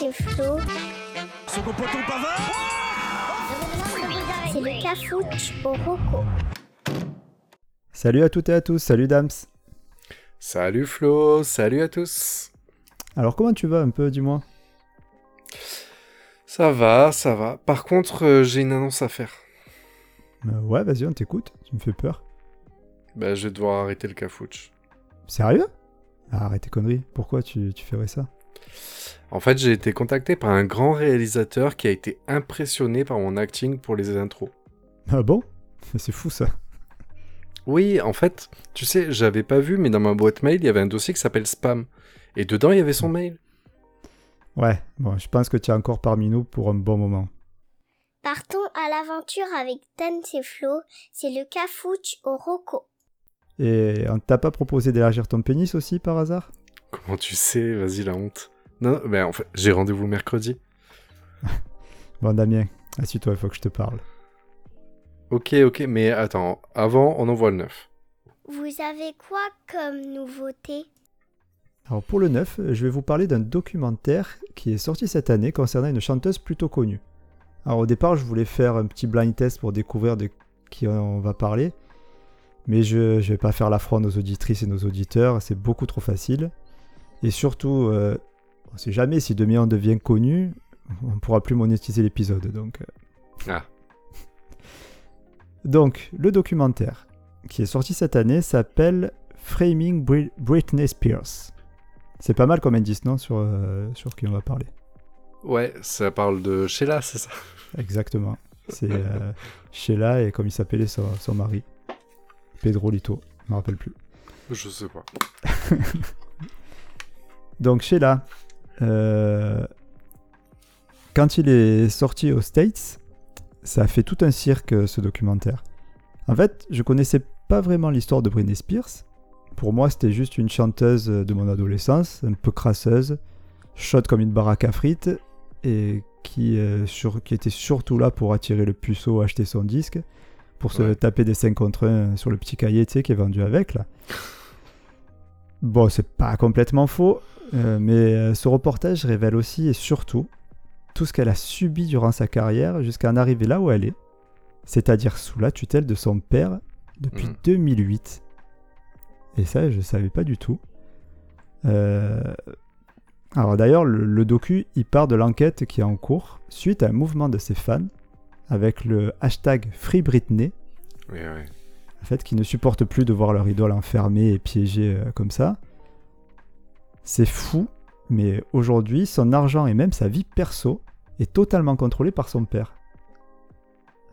c'est Flo. C'est le cafouche au roco. Salut à toutes et à tous, salut Dams. Salut Flo, salut à tous. Alors comment tu vas un peu, dis-moi? Ça va, ça va. Par contre, euh, j'ai une annonce à faire. Euh, ouais, vas-y, on t'écoute, tu me fais peur. Bah, je vais devoir arrêter le cafouche. Sérieux? Ah, Arrête tes conneries, pourquoi tu, tu ferais ça? En fait, j'ai été contacté par un grand réalisateur qui a été impressionné par mon acting pour les intros. Ah bon? C'est fou ça. Oui, en fait, tu sais, j'avais pas vu, mais dans ma boîte mail, il y avait un dossier qui s'appelle Spam. Et dedans, il y avait son mail. Ouais, bon, je pense que tu es encore parmi nous pour un bon moment. Partons à l'aventure avec Dan et Flo, c'est le cafouche au roco. Et on t'a pas proposé d'élargir ton pénis aussi par hasard? Comment tu sais? Vas-y, la honte. Non, mais en fait, j'ai rendez-vous mercredi. bon, Damien, assieds-toi, il faut que je te parle. Ok, ok, mais attends, avant, on envoie le 9. Vous avez quoi comme nouveauté? Alors pour le 9, je vais vous parler d'un documentaire qui est sorti cette année concernant une chanteuse plutôt connue. Alors au départ, je voulais faire un petit blind test pour découvrir de qui on va parler, mais je ne vais pas faire l'affront aux auditrices et nos auditeurs, c'est beaucoup trop facile. Et surtout, euh, on ne sait jamais si demain on devient connu, on ne pourra plus monétiser l'épisode. Donc, euh. ah. donc, le documentaire qui est sorti cette année s'appelle Framing Britney Spears. C'est pas mal comme indice, non, sur, euh, sur qui on va parler? Ouais, ça parle de Sheila, c'est ça? Exactement. C'est Sheila et comme il s'appelait son, son mari. Pedro Lito, je me rappelle plus. Je sais pas. Donc Sheila, euh, quand il est sorti aux States, ça a fait tout un cirque ce documentaire. En fait, je connaissais pas vraiment l'histoire de Britney Spears. Pour moi, c'était juste une chanteuse de mon adolescence, un peu crasseuse, chaude comme une baraque à frites, et qui, euh, qui était surtout là pour attirer le puceau, acheter son disque pour se taper des 5 contre 1 sur le petit cahier qui est vendu avec là. Bon, c'est pas complètement faux, euh, mais euh, ce reportage révèle aussi et surtout tout ce qu'elle a subi durant sa carrière jusqu'à en arriver là où elle est, c'est-à-dire sous la tutelle de son père depuis 2008. Mm. Et ça, je savais pas du tout. Euh, alors d'ailleurs, le, le, docu, il part de l'enquête qui est en cours suite à un mouvement de ses fans avec le hashtag FreeBritney. Oui, oui. En fait, qui ne supportent plus de voir leur idole enfermée et piégée euh, comme ça. C'est fou, mais aujourd'hui, son argent et même sa vie perso est totalement contrôlé par son père.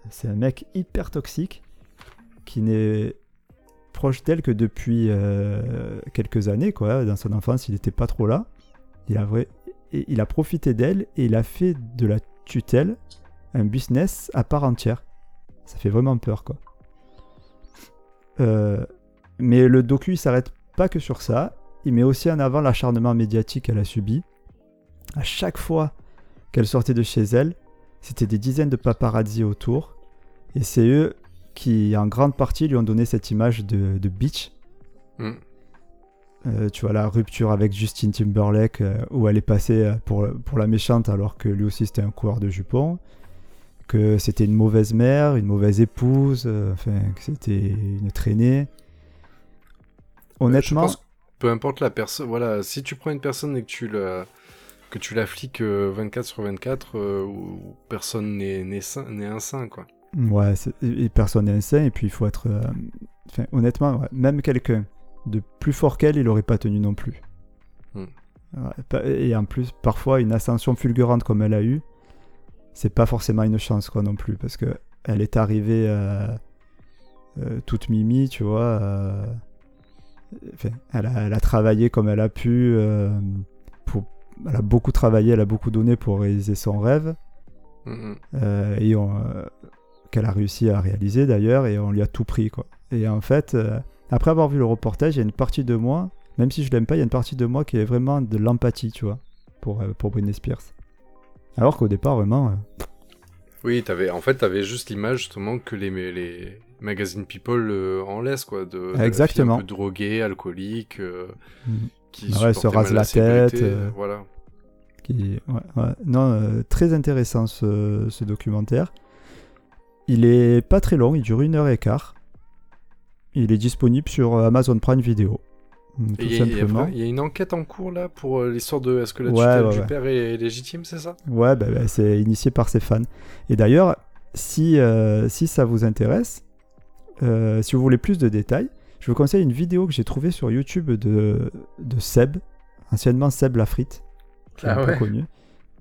C'est un mec hyper toxique qui n'est proche d'elle que depuis euh, quelques années, quoi. Dans son enfance, il n'était pas trop là. Il a profité d'elle et il a fait de la tutelle un business à part entière. Ça fait vraiment peur, quoi. Euh, mais le docu, il s'arrête pas que sur ça. Il met aussi en avant l'acharnement médiatique qu'elle a subi. À chaque fois qu'elle sortait de chez elle, c'était des dizaines de paparazzi autour. Et c'est eux qui, en grande partie, lui ont donné cette image de, de bitch. Mm. Euh, tu vois, la rupture avec Justin Timberlake, euh, où elle est passée pour, pour la méchante alors que lui aussi c'était un coureur de jupons que c'était une mauvaise mère, une mauvaise épouse, euh, enfin, que c'était une traînée. Honnêtement. peu importe la personne, voilà, si tu prends une personne et que tu la, que tu la fliques 24 sur 24, euh, où personne n'est un saint, quoi. Ouais, et personne n'est un saint, et puis il faut être. Euh, honnêtement, même quelqu'un de plus fort qu'elle, il aurait pas tenu non plus. Hmm. et en plus, parfois, une ascension fulgurante comme elle a eu, c'est pas forcément une chance quoi non plus parce que elle est arrivée euh, euh, toute mimi tu vois euh, elle, a, travaillé comme elle a pu pour, elle a beaucoup travaillé elle a beaucoup donné pour réaliser son rêve. Et qu'elle a réussi à réaliser d'ailleurs et on lui a tout pris quoi. Et en fait après avoir vu le reportage il y a une partie de moi même si je l'aime pas il y a une partie de moi qui est vraiment de l'empathie tu vois pour, pour Britney Spears alors qu'au départ, vraiment. Euh, oui, avais, en fait, tu avais juste l'image justement que les, les magazines People euh, en laissent, quoi. De, Exactement. un peu droguée, alcoolique, euh, mm. qui se rase la, tête. voilà. Qui... Ouais, ouais. Non, très intéressant ce, ce documentaire. Il est pas très long, il dure une heure et quart. Il est disponible sur Amazon Prime Video. Il y, a- y une enquête en cours là pour euh, l'histoire de est-ce que la tutelle ouais, du père est légitime, c'est ça? Ouais, bah, bah, c'est initié par ses fans. Et d'ailleurs, si, euh, si ça vous intéresse, euh, si vous voulez plus de détails, je vous conseille une vidéo que j'ai trouvée sur YouTube de, de Seb, anciennement Seb Lafrite, qui est Ah un peu connu.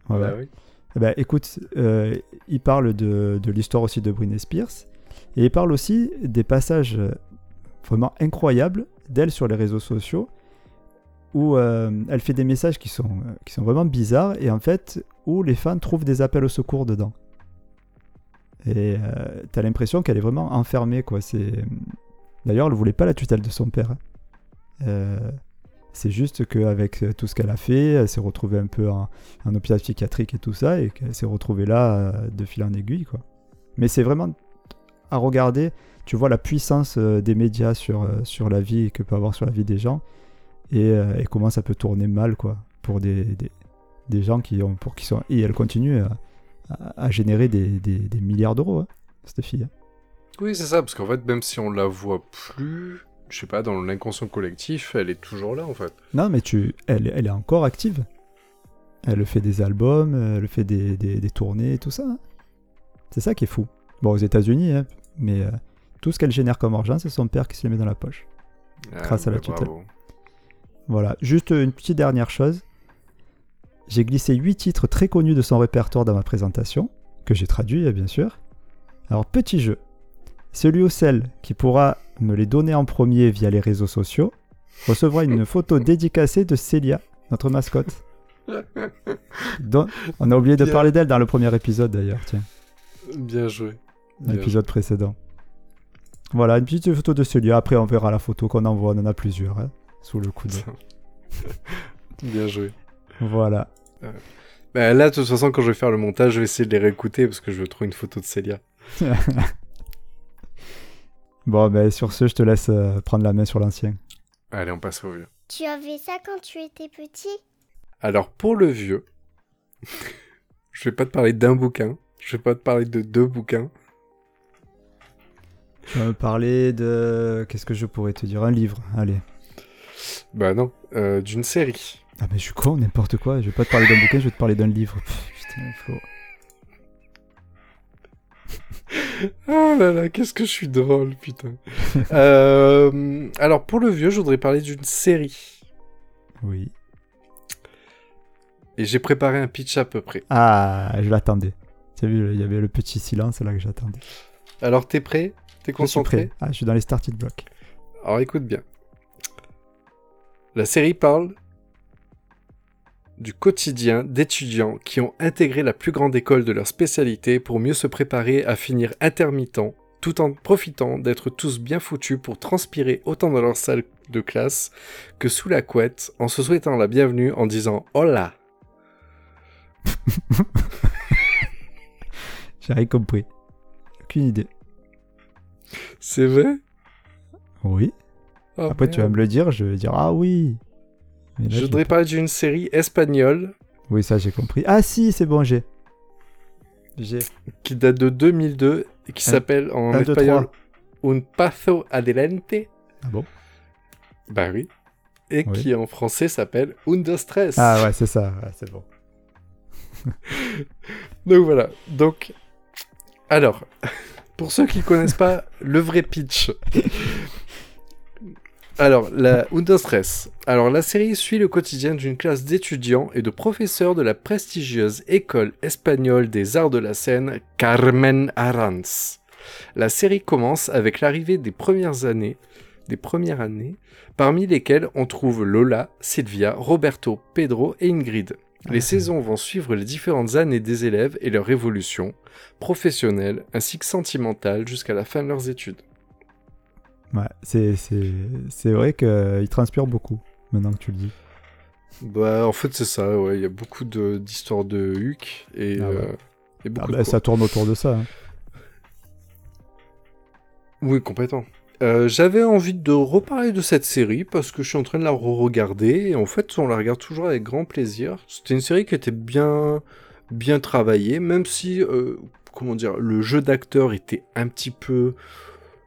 Ouais, Bah oui. Eh ben, écoute, euh, il parle de, de l'histoire aussi de Britney Spears, et il parle aussi des passages vraiment incroyables d'elle sur les réseaux sociaux, où euh, elle fait des messages qui sont, euh, qui sont vraiment bizarres, et en fait, où les fans trouvent des appels au secours dedans. Et euh, t'as l'impression qu'elle est vraiment enfermée, quoi. C'est... D'ailleurs, elle voulait pas la tutelle de son père. hein. Euh, c'est juste qu'avec tout ce qu'elle a fait, elle s'est retrouvée un peu en, en hôpital psychiatrique et tout ça, et qu'elle s'est retrouvée là de fil en aiguille, quoi. Mais c'est vraiment à regarder, tu vois la puissance euh, des médias sur, euh, sur la vie que peut avoir sur la vie des gens, et, euh, et comment ça peut tourner mal, quoi, pour des, des, des gens qui ont, pour qui sont, et elle continue à, à- à générer des, des- milliards d'euros, hein, cette fille. hein. Oui, c'est ça, parce qu'en fait, même si on la voit plus, je sais pas, dans l'inconscient collectif, elle est toujours là en fait. Non, mais tu, elle, elle est encore active. Elle fait des albums, elle fait des, des, des tournées et tout ça. hein. C'est ça qui est fou. Bon, aux États-Unis, mais euh, tout ce qu'elle génère comme argent, c'est son père qui se le met dans la poche. Grâce à la tutelle. bravo. Voilà. Juste une petite dernière chose. J'ai glissé 8 titres très connus de son répertoire dans ma présentation, que j'ai traduit, hein, bien sûr. Alors, petit jeu. Celui ou celle qui pourra me les donner en premier via les réseaux sociaux recevra une photo dédicacée de Célia, notre mascotte. on a oublié de Bien. parler d'elle dans le premier épisode d'ailleurs, tiens, Bien joué. l'épisode précédent. Voilà, une petite photo de Célia. Après, on verra la photo qu'on envoie. On en a plusieurs, hein, sous le coude. Bien joué. Voilà. Bah, là, de toute façon, quand je vais faire le montage, je vais essayer de les réécouter parce que je veux trouver une photo de Célia. Bon, ben sur ce, je te laisse euh, prendre la main sur l'ancien. Allez, on passe au vieux. Tu avais ça quand tu étais petit? Alors, pour le vieux, je vais pas te parler d'un bouquin, je vais pas te parler de deux bouquins. Tu vas me parler de. Qu'est-ce que je pourrais te dire? Un livre, allez. Bah non, euh, d'une série. Ah, mais je suis con, n'importe quoi. Je vais pas te parler d'un bouquin, je vais te parler d'un livre. Pff, putain, Flo. Ah là là, qu'est-ce que je suis drôle, putain. Euh, alors, pour le vieux, je voudrais parler d'une série. Oui. Et j'ai préparé un pitch à peu près. Ah, je l'attendais. Tu as vu, il y avait le petit silence là que j'attendais. Alors, t'es prêt? T'es Je suis concentré prêt. Ah, je suis dans les starting blocks. Alors écoute bien. La série parle du quotidien d'étudiants qui ont intégré la plus grande école de leur spécialité pour mieux se préparer à finir intermittent, tout en profitant d'être tous bien foutus pour transpirer autant dans leur salle de classe que sous la couette, en se souhaitant la bienvenue en disant Hola J'ai rien compris. Aucune idée. C'est vrai? Oui. Oh, Après, tu vas me le dire, je vais dire ah oui. Là, Je voudrais parler d'une série espagnole Oui, ça j'ai compris. Ah si, c'est bon, j'ai. J'ai. qui date de 2002 et qui s'appelle en un, espagnol. Un paso adelante. Ah bon? Bah oui. Et Oui. qui en français s'appelle Un dos stress. Ah ouais, c'est ça. Ouais, c'est bon. Donc voilà. Donc, alors, pour ceux qui connaissent pas le vrai pitch. Alors, la stress. Alors, la série suit le quotidien d'une classe d'étudiants et de professeurs de la prestigieuse école espagnole des arts de la scène Carmen Arranz. La série commence avec l'arrivée des premières années, des premières années, parmi lesquelles on trouve Lola, Sylvia, Roberto, Pedro et Ingrid. Les Ah. saisons vont suivre les différentes années des élèves et leur évolution, professionnelle ainsi que sentimentale jusqu'à la fin de leurs études. Ouais, c'est, vrai qu'il transpire beaucoup, maintenant que tu le dis. Bah, en fait, c'est ça, ouais. Il y a beaucoup de- d'histoires de Huck et, Ah ouais. euh, et Ah beaucoup bah, de ça tourne autour de ça. hein. Oui, complètement. Euh, j'avais envie de reparler de cette série parce que je suis en train de la re-regarder et en fait on la regarde toujours avec grand plaisir. C'était une série qui était bien, bien travaillée, même si, euh, comment dire, le jeu d'acteur était un petit peu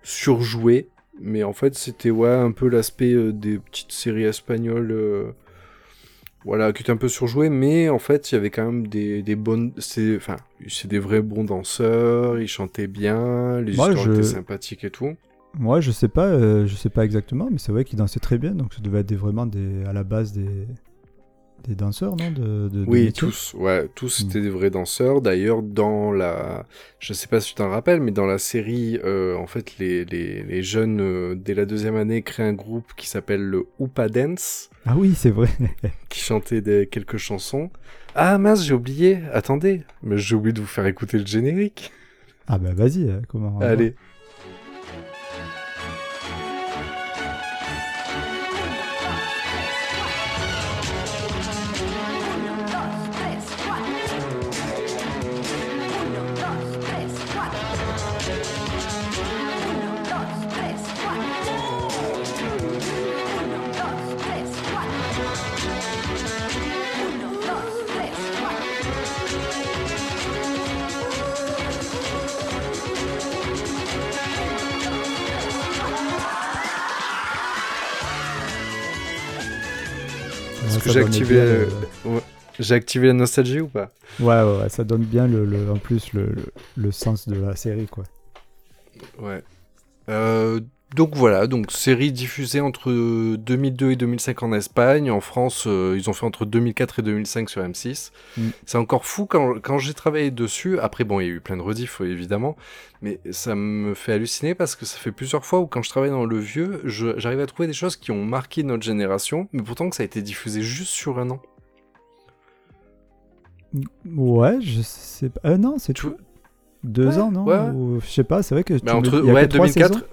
surjoué, mais en fait c'était ouais un peu l'aspect euh, des petites séries espagnoles. voilà, qui était un peu surjoué, mais en fait, il y avait quand même des, des bonnes. C'est enfin, c'est des vrais bons danseurs, ils chantaient bien, les Moi, histoires je- étaient sympathiques et tout. Moi, je sais pas, euh, je sais pas exactement, mais c'est vrai qu'ils dansaient très bien, donc ça devait être des- vraiment des, à la base des, des danseurs, non de, de- de Oui, tous, ouais, tous Mm. étaient des vrais danseurs. D'ailleurs, dans la, je sais pas si tu t'en rappelles, mais dans la série, euh, en fait, les, les, les jeunes euh, dès la deuxième année créent un groupe qui s'appelle le Hoopa Dance, Ah oui, c'est vrai. qui chantait des, quelques chansons. Ah mince, j'ai oublié. Attendez, mais j'ai oublié de vous faire écouter le générique. ah bah vas-y, comment on va Est-ce que ça j'ai activé, euh, J'ai activé la nostalgie ou pas Ouais, ouais, ouais, ça donne bien le, le- en plus le, le, le sens de la série, quoi. Ouais. Euh, donc voilà, donc série diffusée entre 2002 et 2005 en Espagne. En France, euh, ils ont fait entre 2004 et 2005 sur M6. Mm. C'est encore fou quand, quand j'ai travaillé dessus. Après, bon, il y a eu plein de rediffs, évidemment. Mais ça me fait halluciner parce que ça fait plusieurs fois où quand je travaille dans le vieux, j'arrive à trouver des choses qui ont marqué notre génération, mais pourtant que ça a été diffusé juste sur un an. Ouais, je sais pas. Euh, non, c'est tout. Deux Ouais, ans, non ouais. Ou- Je sais pas, c'est vrai que. Mais tu me- entre il y a ouais, que trois 2004. saisons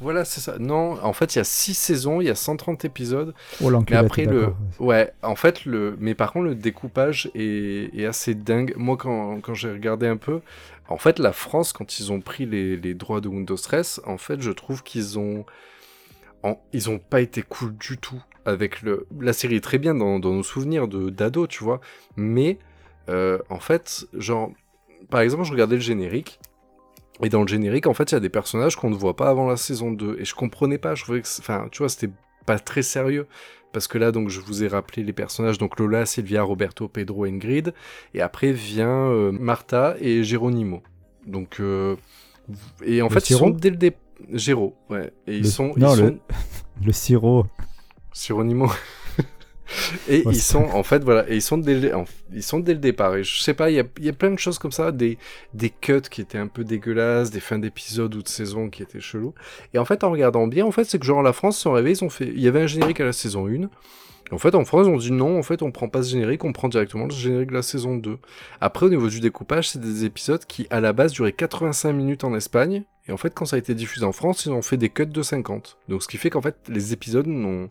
Voilà, c'est ça. Non, en fait, il y a 6 saisons, il y a 130 épisodes. Oh Mais après, le. Ouais, en fait, le. Mais par contre, le découpage est, est assez dingue. Moi, quand, quand j'ai regardé un peu, en fait, la France, quand ils ont pris les, les droits de Windows 13, en fait, je trouve qu'ils ont. en- Ils ont pas été cool du tout avec le. La série est très bien dans, dans nos souvenirs de d'ado, tu vois. Mais, euh, en fait, genre. Par exemple, je regardais le générique. Et dans le générique, en fait, il y a des personnages qu'on ne voit pas avant la saison 2. Et je comprenais pas. Je trouvais que. Enfin, tu vois, c'était pas très sérieux. Parce que là, donc, je vous ai rappelé les personnages. Donc, Lola, Sylvia, Roberto, Pedro, Ingrid. Et après vient euh, Martha et Geronimo. Donc, euh, et en Le fait, ils sont dès le départ. Géro, ouais. Et ils Le- sont. non, ils le- sont... Le sirop. Geronimo. Et Ouais, ils sont, en fait, voilà. Et ils sont dès le, ils sont dès le départ. Et je sais pas, il y y a plein de choses comme ça. Des, des cuts qui étaient un peu dégueulasses, des fins d'épisodes ou de saison qui étaient chelous. Et en fait, en regardant bien, en fait, c'est que genre la France s'en réveille, ils ont fait. Il y avait un générique à la saison 1. En fait, en France, on dit non, en fait, on prend pas ce générique, on prend directement le générique de la saison 2. Après, au niveau du découpage, c'est des épisodes qui, à la base, duraient 85 minutes en Espagne. Et en fait, quand ça a été diffusé en France, ils ont fait des cuts de 50. Donc, ce qui fait qu'en fait, les épisodes n'ont-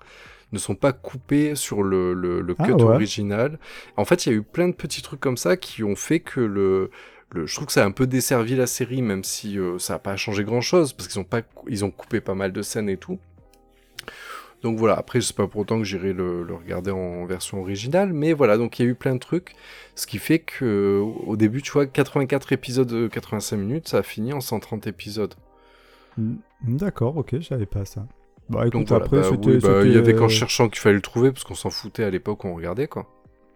ne sont pas coupés sur le, le, le Ah, cut ouais. original. En fait, il y a eu plein de petits trucs comme ça qui ont fait que le, le je trouve que ça a un peu desservi la série, même si euh, ça n'a pas changé grand chose, parce qu'ils ont, pas, ils ont coupé pas mal de scènes et tout. Donc voilà, après, c'est pas pour autant que j'irai le, le regarder en version originale, mais voilà, donc il y a eu plein de trucs, ce qui fait que au début, tu vois, 84 épisodes de 85 minutes, ça a fini en 130 épisodes. Mm, D'accord, ok, je savais pas ça. Bah écoute, Donc voilà, après, bah, c'était. oui, bah, il y avait qu'en euh, cherchant qu'il fallait le trouver, parce qu'on s'en foutait à l'époque où on regardait, quoi.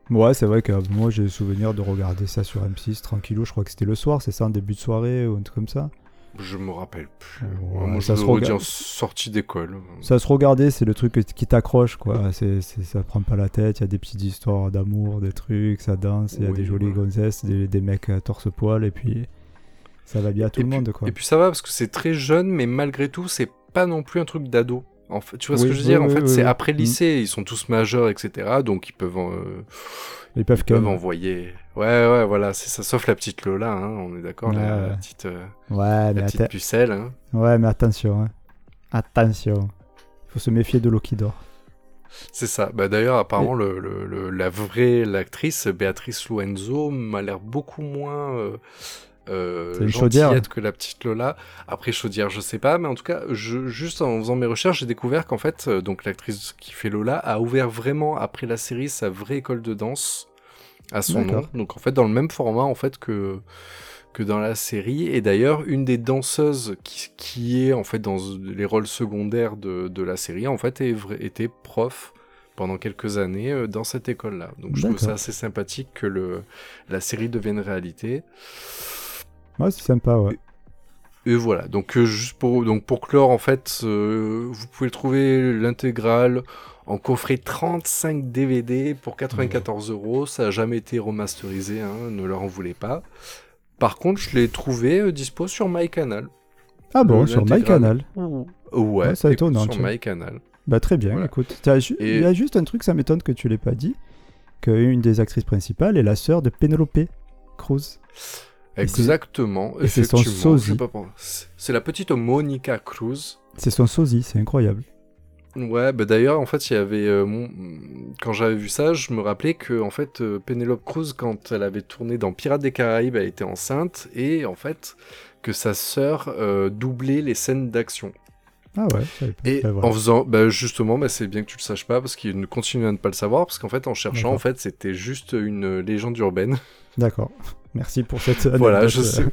Ouais, c'est vrai que euh, moi j'ai le souvenir de regarder ça sur M6 tranquillou. Je crois que c'était le soir, c'est ça, en début de soirée ou un truc comme ça. Je me rappelle plus. Ouais, Moi, je ça se dit regarde. en sortie d'école. Ça se regardait, c'est le truc qui t'accroche, quoi. C'est, ça prend pas la tête, il y a des petites histoires d'amour, des trucs, ça danse, il y a Oui, des jolies voilà. gonzesses, des, des mecs à torse-poil, et puis ça va bien à tout Et le puis- monde, quoi. Et puis ça va parce que c'est très jeune, mais malgré tout, c'est pas non plus un truc d'ado. En fait, tu vois ce que je veux oui, dire En fait, c'est après le Mm. lycée, ils sont tous majeurs, etc. Donc ils peuvent, euh, Ils peuvent ils peuvent envoyer. Ouais, ouais, voilà, c'est ça. Sauf la petite Lola, hein, on est d'accord, la, Ouais. la petite, euh, Ouais, la petite atta- pucelle. Hein. ouais, mais attention, hein. Attention. Faut se méfier de l'eau qui dort. C'est ça. Bah, D'ailleurs, apparemment, le, le- le- la vraie l'actrice, Béatrice Loenzo, m'a l'air beaucoup moins. euh, euh, une chaudière. que la petite Lola. Après chaudière, je sais pas, mais en tout cas, je, juste en faisant mes recherches, j'ai découvert qu'en fait, euh, donc l'actrice qui fait Lola a ouvert vraiment après la série sa vraie école de danse à son nom. Donc en fait, dans le même format en fait que que dans la série. Et d'ailleurs, une des danseuses qui, qui est en fait dans les rôles secondaires de, de la série, en fait, est était prof pendant quelques années euh, dans cette école-là. Donc je trouve ça assez sympathique que le, la série devienne réalité. Ouais, c'est sympa, ouais. Et voilà, donc euh, juste pour donc pour clore en fait, euh, vous pouvez trouver l'intégrale en coffret 35 DVD pour 94 euros. Ça a jamais été remasterisé, hein, ne leur en voulez pas. Par contre, je l'ai trouvé euh, dispo sur MyCanal. Ah bon, sur. MyCanal. Ouais, Ouais, c'est écoute, étonnant, Sur. MyCanal. Bah très bien, Voilà. écoute. Ju- Et- Il y a juste un truc, ça m'étonne que tu l'aies pas dit, qu'une des actrices principales est la sœur de Penelope Cruz. Exactement. et c'est son sosie. C'est- la petite Monica Cruz. C'est son sosie, c'est incroyable. Ouais, bah d'ailleurs, en fait, il y avait. euh, mon... Quand j'avais vu ça, je me rappelais que, en fait, euh, Penelope Cruz, quand elle avait tourné dans Pirates des Caraïbes, elle était enceinte et, en fait, que sa sœur euh, doublait les scènes d'action. Ah ouais. Et en faisant, bah justement, bah c'est bien que tu le saches pas parce qu'il ne continue à ne pas le savoir parce qu'en fait, en cherchant, en fait, c'était juste une légende urbaine. D'accord. Merci pour cette Voilà, anecdote, je euh, sais.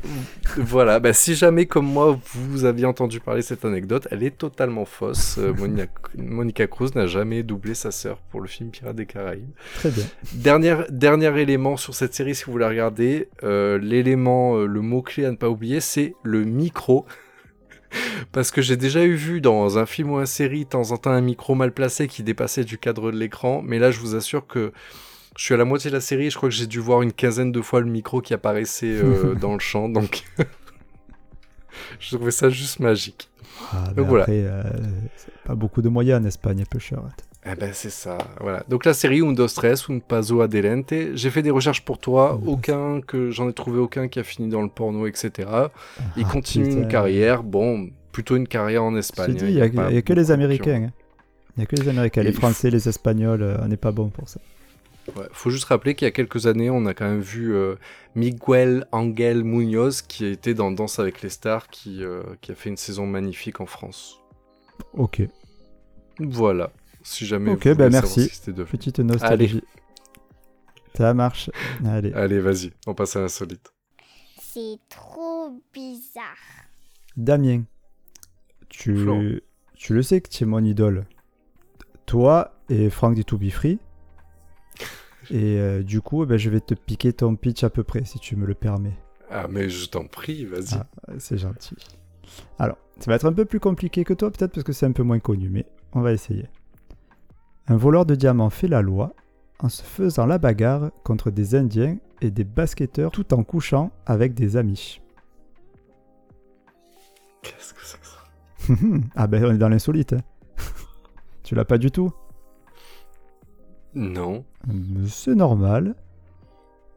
voilà, bah si jamais comme moi vous aviez entendu parler de cette anecdote, elle est totalement fausse. Euh, Monica, Monica Cruz n'a jamais doublé sa sœur pour le film Pirates des Caraïbes. Très bien. Dernier, dernier élément sur cette série, si vous la regardez, euh, l'élément, le mot-clé à ne pas oublier, c'est le micro. Parce que j'ai déjà eu vu dans un film ou une série, de temps en temps, un micro mal placé qui dépassait du cadre de l'écran. Mais là, je vous assure que je suis à la moitié de la série. Je crois que j'ai dû voir une quinzaine de fois le micro qui apparaissait euh, dans le champ. Donc, je trouvais ça juste magique. Ah, Donc voilà. après, euh, pas beaucoup de moyens en Espagne, peu cher. Eh ben c'est ça, voilà. Donc la série Un Dos Tres, Un Paso Adelante, j'ai fait des recherches pour toi, Un aucun que j'en ai trouvé aucun qui a fini dans le porno, etc. Il Ah, continue putain. une carrière, bon, plutôt une carrière en Espagne. hein, il y a, il y a que beaucoup les Américains. hein. Il y a que les Américains. Et Les il Français, les Espagnols, euh, on n'est pas bon pour ça. Ouais, faut juste rappeler qu'il y a quelques années, on a quand même vu euh, Miguel Angel Munoz qui était dans Danse avec les stars, qui, euh, qui a fait une saison magnifique en France. Ok. Voilà, si jamais Ok, vous bah merci. c'était de- Petite nostalgie. Ça marche. Allez. Allez, vas-y, on passe à l'insolite. C'est trop bizarre. Damien, tu, Florent. tu le sais que tu es mon idole. Toi et Franck du To Be Free. Et euh, du coup, eh ben, je vais te piquer ton pitch à peu près, si tu me le permets. Ah, mais je t'en prie, vas-y. Ah, c'est gentil. Alors, ça va être un peu plus compliqué que toi, peut-être parce que c'est un peu moins connu, mais on va essayer. Un voleur de diamants fait la loi en se faisant la bagarre contre des Indiens et des basketteurs tout en couchant avec des amis. Qu'est-ce que c'est que ça ah ben on est dans l'insolite. hein. tu l'as pas du tout? Non. Euh, C'est normal.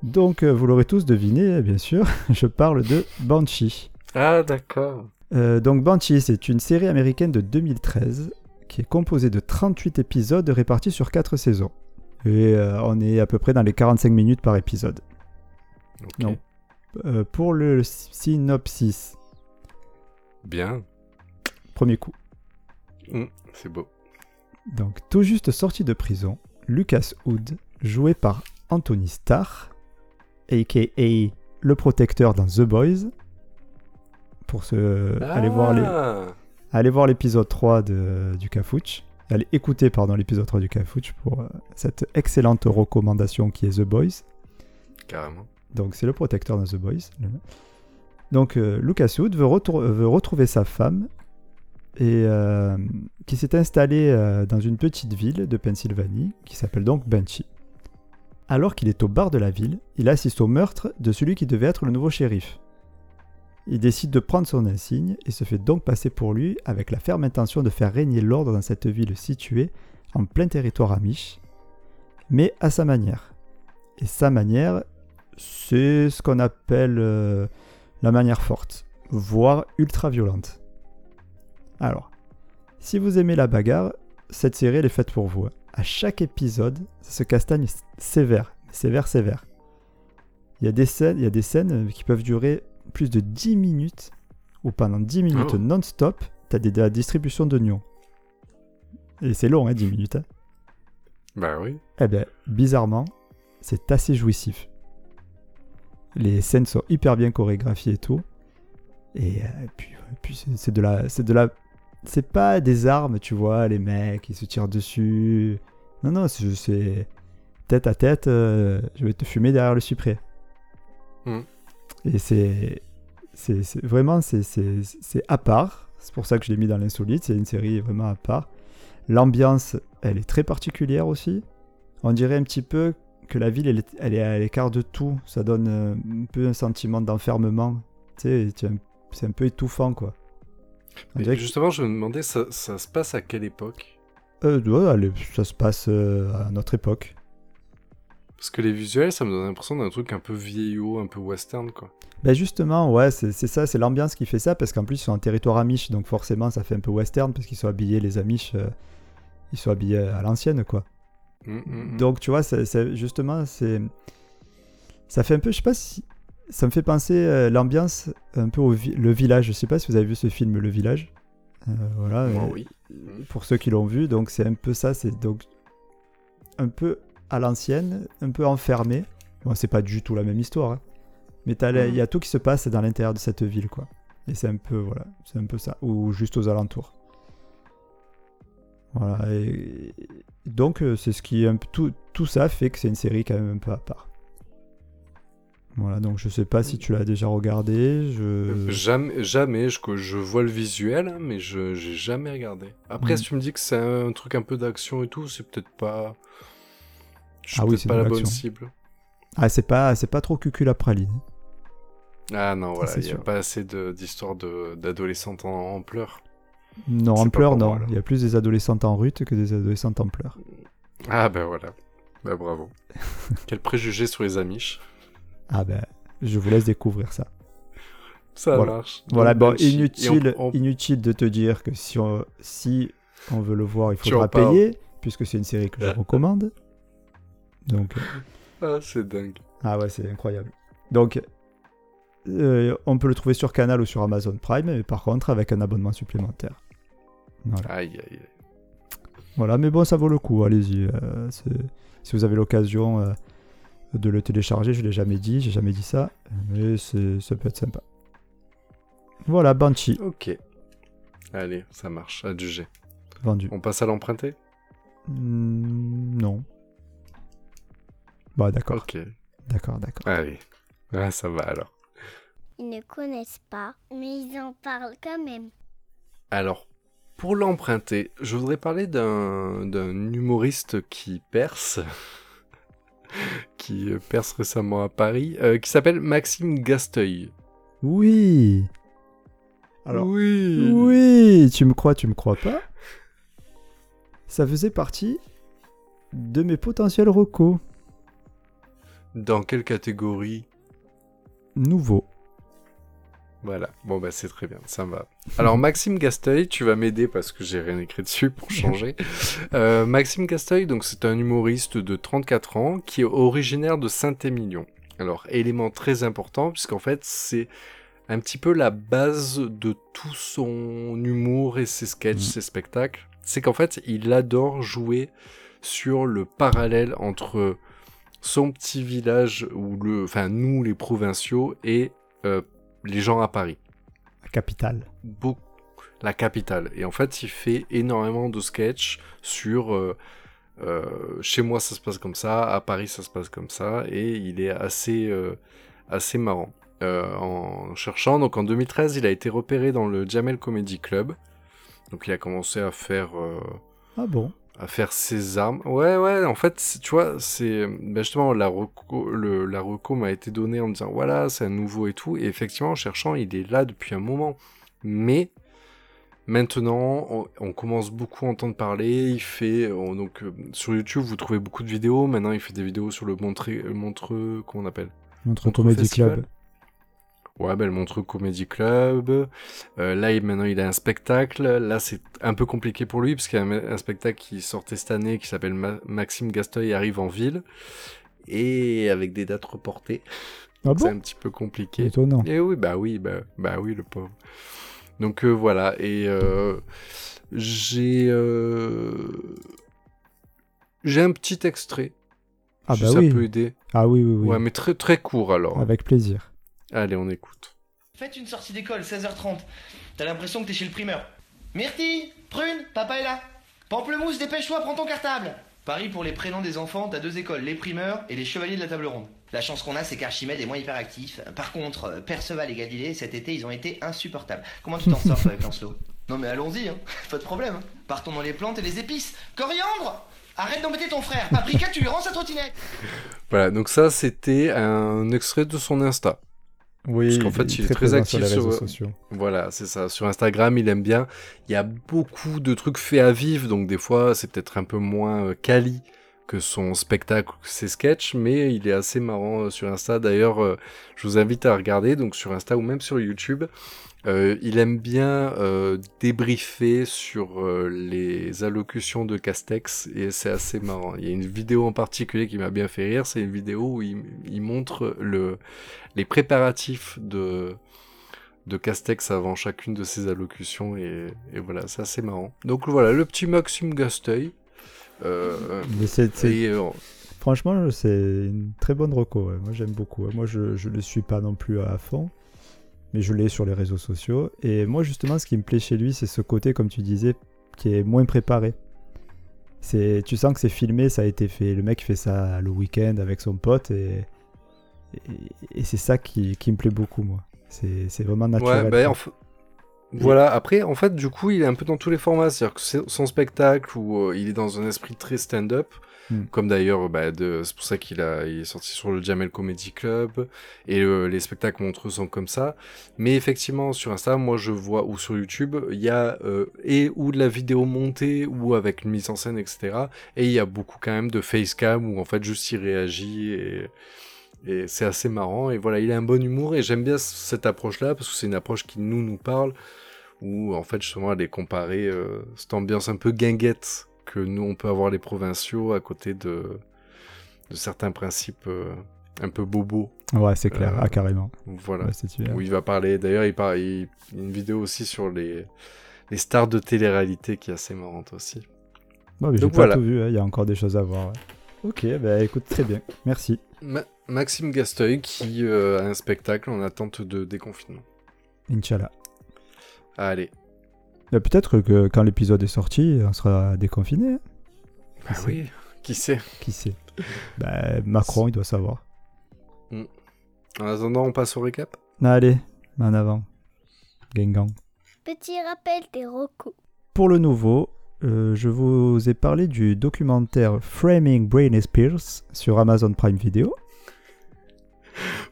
Donc euh, vous l'aurez tous deviné, bien sûr, je parle de Banshee. Ah, d'accord. Euh, donc Banshee, c'est une série américaine de 2013 qui est composée de 38 épisodes répartis sur 4 saisons. Et euh, on est à peu près dans les 45 minutes par épisode. Ok. Non. Euh, pour le synopsis, Bien. premier coup. Hum, c'est beau. Donc, tout juste sorti de prison, Lucas Hood, joué par Anthony Starr, aka le protecteur dans The Boys, pour aller voir les, Ah, allez voir l'épisode 3 de, du Cafouche. Allez écouter pardon l'épisode 3 du Cafouche pour euh, cette excellente recommandation qui est The Boys. Carrément. Donc c'est le protecteur dans The Boys. Donc euh, Lucas Hood veut retrouver sa femme et euh, qui s'est installée euh, dans une petite ville de Pennsylvanie qui s'appelle donc Banshee. Alors qu'il est au bar de la ville, il assiste au meurtre de celui qui devait être le nouveau shérif. Il décide de prendre son insigne et se fait donc passer pour lui avec la ferme intention de faire régner l'ordre dans cette ville située en plein territoire amish, mais à sa manière. Et sa manière, c'est ce qu'on appelle euh, la manière forte, voire ultra violente. Alors, si vous aimez la bagarre, cette série elle est faite pour vous. À chaque épisode, ça se castagne sévère, sévère, sévère. Il y a des scènes, il y a des scènes euh, qui peuvent durer plus de 10 minutes, ou pendant 10 minutes Oh. non-stop, t'as des, de la distribution d'oignons. Et c'est long, hein, 10 minutes. hein. Bah oui. Eh ben, bizarrement, c'est assez jouissif. Les scènes sont hyper bien chorégraphiées et tout. Et euh, puis, puis c'est c'est de la, c'est de la, c'est pas des armes, tu vois, les mecs ils se tirent dessus. Non non, c'est- tête à tête. euh, je vais te fumer derrière le cyprès. Hmm. Et c'est, vraiment c'est à part. C'est pour ça que je l'ai mis dans l'insolite. C'est une série vraiment à part. L'ambiance, elle est très particulière aussi. On dirait un petit peu que la ville, elle est, elle est à l'écart de tout. Ça donne euh, un peu un sentiment d'enfermement. Tu sais, un- c'est un peu étouffant, quoi. Mais justement, je me demandais, ça, ça se passe à quelle époque? Euh, ouais, ça se passe euh, à notre époque. Parce que les visuels, ça me donne l'impression d'un truc un peu vieillot, un peu western, quoi. Ben justement, ouais, c'est ça, c'est l'ambiance qui fait ça, parce qu'en plus, ils sont en territoire amish, donc forcément, ça fait un peu western, parce qu'ils sont habillés, les amish, euh, ils sont habillés à l'ancienne, quoi. Mm, mm, mm. Donc, tu vois, c'est- justement, c'est. Ça fait un peu, je sais pas si. Ça me fait penser euh, l'ambiance un peu au vi- le village. Je sais pas si vous avez vu ce film Le Village. Euh, voilà. Euh, oui. Pour ceux qui l'ont vu, donc c'est un peu ça. C'est donc un peu à l'ancienne, un peu enfermé. Bon, c'est pas du tout la même histoire, hein. mais la- il y a tout qui se passe dans l'intérieur de cette ville, quoi. Et c'est un peu, voilà, c'est un peu ça, ou juste aux alentours. Voilà. Et donc c'est ce qui tout, tout ça fait que c'est une série quand même un peu à part. Voilà, donc je sais pas si tu l'as déjà regardé. Je... Jamais, jamais je, vois le visuel, hein, mais je j'ai jamais regardé. Après, Mm. si tu me dis que c'est un truc un peu d'action et tout, c'est peut-être pas. Je suis Ah oui, c'est pas la bonne cible. Ah, c'est pas, c'est pas trop cucul praline. Ah non, voilà, il y a pas assez d'histoires d'adolescentes en, en pleurs. Non, en pleurs, non. Il y a plus des adolescentes en rut que des adolescentes en pleurs. Ah ben voilà. Bah bravo. Quel préjugé sur les Amish. Ah ben, je vous laisse découvrir ça. Ça Voilà. marche. Voilà, bon, et inutile, on- on- inutile de te dire que si on, si on veut le voir, il faudra payer, puisque c'est une série que je recommande. Donc, euh, Ah, c'est dingue. ah ouais, c'est incroyable. Donc, euh, on peut le trouver sur Canal ou sur Amazon Prime, mais par contre avec un abonnement supplémentaire. Voilà. Aïe, aïe, aïe. Voilà, mais bon, ça vaut le coup, allez-y. euh, si vous avez l'occasion euh, de le télécharger, je l'ai jamais dit, j'ai jamais dit ça, mais ça peut être sympa. Voilà, Banshee, Ok. Allez, ça marche, adjugé. vendu. On passe à l'emprunter Hmm, non. Bah d'accord, Ok. d'accord, d'accord. Allez. Ah, ça va alors. Ils ne connaissent pas, mais ils en parlent quand même. Alors, pour l'emprunter, je voudrais parler d'un d'un humoriste qui perce, qui euh, perce récemment à Paris, euh, qui s'appelle Maxime Gasteuil. Oui Alors, oui. oui, tu me crois, tu me crois pas? Ça faisait partie de mes potentiels recos Dans quelle catégorie? Nouveaux. Voilà. Bon bah c'est très bien, ça me va. Alors Maxime Gasteuil, tu vas m'aider parce que j'ai rien écrit dessus pour changer. Euh, Maxime Gasteuil, donc c'est un humoriste de 34 ans qui est originaire de Saint-Émilion. Alors élément très important puisqu'en fait c'est un petit peu la base de tout son humour et ses sketchs, Mhm. ses spectacles. C'est qu'en fait il adore jouer sur le parallèle entre son petit village ou le, enfin nous les provinciaux et euh, les gens à Paris. La capitale. Beaucoup, la capitale. Et en fait, il fait énormément de sketchs sur euh, euh, chez moi ça se passe comme ça, à Paris ça se passe comme ça, et il est assez, euh, assez marrant. En cherchant, donc en 2013, il a été repéré dans le Jamel Comedy Club. Donc il a commencé à faire Ah bon? À faire ses armes. Ouais, ouais, en fait, tu vois, c'est ben justement la reco, le, la reco m'a été donnée en me disant voilà, c'est un nouveau et tout. Et effectivement, en cherchant, il est là depuis un moment. Mais maintenant, on, on commence beaucoup à entendre parler. Il fait on- donc euh, sur YouTube, vous trouvez beaucoup de vidéos. Maintenant, il fait des vidéos sur le Montreux, le Montreux, comment on appelle? Montre. Club. Ouais, ben, le Montreux Comedy Club. Euh, là, il- maintenant, il a un spectacle. Là, c'est un peu compliqué pour lui, parce qu'il y a un, un spectacle qui sortait cette année qui s'appelle Ma- Maxime Gasteuil arrive en ville. Et avec des dates reportées. Ah c'est bon un petit peu compliqué. Étonnant. Et oui, bah oui, bah, bah oui, le pauvre. Donc euh, voilà, et euh, j'ai euh, j'ai un petit extrait. Ah si bah ça oui. peut aider. Ah oui, oui, oui. Ouais, mais très très court alors. Avec plaisir. Allez, on écoute. Faites une sortie d'école, 16h30. T'as l'impression que t'es chez le primeur. Myrtille, Prune, papa est là. Pamplemousse, dépêche-toi, prends ton cartable. Paris pour les prénoms des enfants, t'as deux écoles, les primeurs et les chevaliers de la table ronde. La chance qu'on a, c'est qu'Archimède est moins hyperactif. Par contre, euh, Perceval et Galilée, cet été, ils ont été insupportables. Comment tu t'en sors toi, avec Lancelot? Non mais allons-y, hein. pas de problème. hein. Partons dans les plantes et les épices. Coriandre Arrête d'embêter ton frère. Paprika, tu lui rends sa trottinette. Voilà, donc ça c'était un extrait de son Insta. Oui, Parce qu'en fait, il est très actif sur les sur- réseaux sociaux. Voilà, c'est ça. Sur Instagram, il aime bien. Il y a beaucoup de trucs faits à vivre, donc des fois, c'est peut-être un peu moins euh, quali que son spectacle ses sketchs, mais il est assez marrant euh, sur Insta. D'ailleurs, euh, je vous invite à regarder, donc sur Insta ou même sur YouTube. Euh, il aime bien euh, débriefer sur euh, les allocutions de Castex et c'est assez marrant. Il y a une vidéo en particulier qui m'a bien fait rire, c'est une vidéo où il, il montre le, les préparatifs de, de Castex avant chacune de ses allocutions et, et voilà, c'est assez marrant. Donc voilà, le petit Maxime Gasteuil. Franchement, c'est une très bonne reco. ouais. Moi, j'aime beaucoup. Moi, je ne le suis pas non plus à fond, mais je l'ai sur les réseaux sociaux. Et moi, justement, ce qui me plaît chez lui, c'est ce côté, comme tu disais, qui est moins préparé. C'est, tu sens que c'est filmé, ça a été fait. Le mec fait ça le week-end avec son pote et, et, et c'est ça qui, qui me plaît beaucoup, moi. C'est, c'est vraiment naturel. Ouais, bah, en Voilà, après, en fait, du coup, il est un peu dans tous les formats. C'est-à-dire que son spectacle, où euh, il est dans un esprit très stand-up, Mm. comme d'ailleurs, bah, de- c'est pour ça qu'il a, est sorti sur le Jamel Comedy Club, et euh, les spectacles montreux sont comme ça. Mais effectivement, sur Insta, moi, je vois, ou sur YouTube, il y a euh, et ou de la vidéo montée, ou avec une mise en scène, etc. Et il y a beaucoup quand même de facecam, où en fait, juste il réagit, et... C'est assez marrant. Et voilà, il a un bon humour. Et j'aime bien cette approche-là, parce que c'est une approche qui nous, nous parle. Où, en fait, justement, elle est comparée, euh, cette ambiance un peu guinguette que nous, on peut avoir les provinciaux à côté de, de certains principes euh, un peu bobos. Ouais, c'est clair. Euh, Ah, carrément. Voilà. Ouais. Où il va parler. D'ailleurs, il parle. Il, il y a une vidéo aussi sur les, les stars de télé-réalité qui est assez marrante aussi. Ouais, mais Donc pas voilà. tout vu. hein. Il y a encore des choses à voir. ouais. Ok, bah écoute, très bien. Merci. Ma- Maxime Gasteuil qui euh, a un spectacle en attente de déconfinement. Inch'Allah. Allez. Peut-être que quand l'épisode est sorti, on sera déconfiné. hein. Bah oui, qui sait Qui sait bah, Macron, il doit savoir. En attendant, on passe au récap? Allez, en avant. Gengang. Petit rappel des recos. Pour le nouveau, euh, je vous ai parlé du documentaire Framing Britney Spears sur Amazon Prime Video.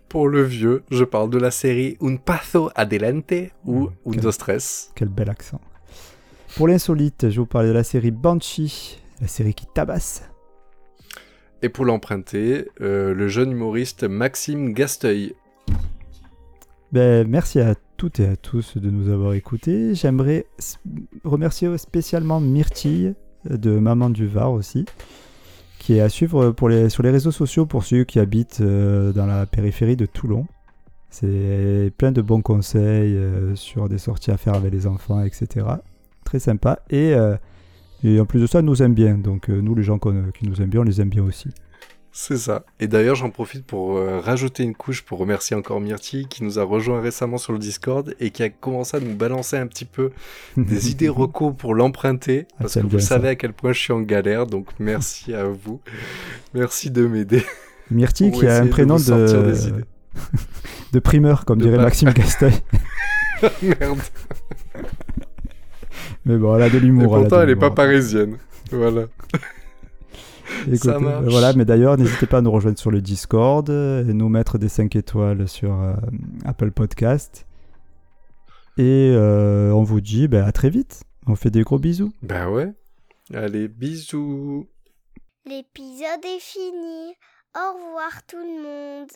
Pour le vieux, je parle de la série Un Paso Adelante ou Un quel- Dos Tres. Quel bel accent. Pour l'insolite, je vous parlais de la série Banshee, la série qui tabasse. Et pour l'emprunter, euh, le jeune humoriste Maxime Gasteuil. Ben, merci à toutes et à tous de nous avoir écoutés. J'aimerais remercier spécialement Myrtille de Maman du Var aussi, qui est à suivre pour les, sur les réseaux sociaux pour ceux qui habitent euh, dans la périphérie de Toulon. C'est plein de bons conseils euh, sur des sorties à faire avec les enfants, etc. Très sympa. Et, euh, et en plus de ça, nous aime bien. Donc euh, nous, les gens qui nous aiment bien, on les aime bien aussi. C'est ça. Et d'ailleurs, j'en profite pour euh, rajouter une couche pour remercier encore Myrtille qui nous a rejoint récemment sur le Discord et qui a commencé à nous balancer un petit peu des idées recos pour l'emprunter Ah, parce que vous savez à quel point je suis en galère. Donc merci à vous. Merci de m'aider. Myrtille qui a un de prénom de, de primeur, comme De dirait pas- Maxime Casteuil. Merde. Mais bon, elle a de l'humour. pourtant, elle est pas parisienne. Voilà. Écoute, Ça euh, marche. Voilà, mais d'ailleurs, n'hésitez pas à nous rejoindre sur le Discord et nous mettre des 5 étoiles sur euh, Apple Podcast. Et euh, on vous dit ben, à très vite. On fait des gros bisous. Bah ouais. Allez, bisous. L'épisode est fini. Au revoir tout le monde.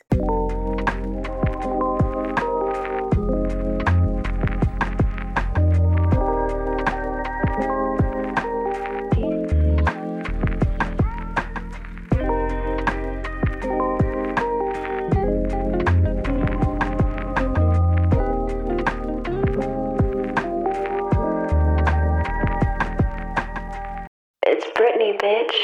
Britney, bitch.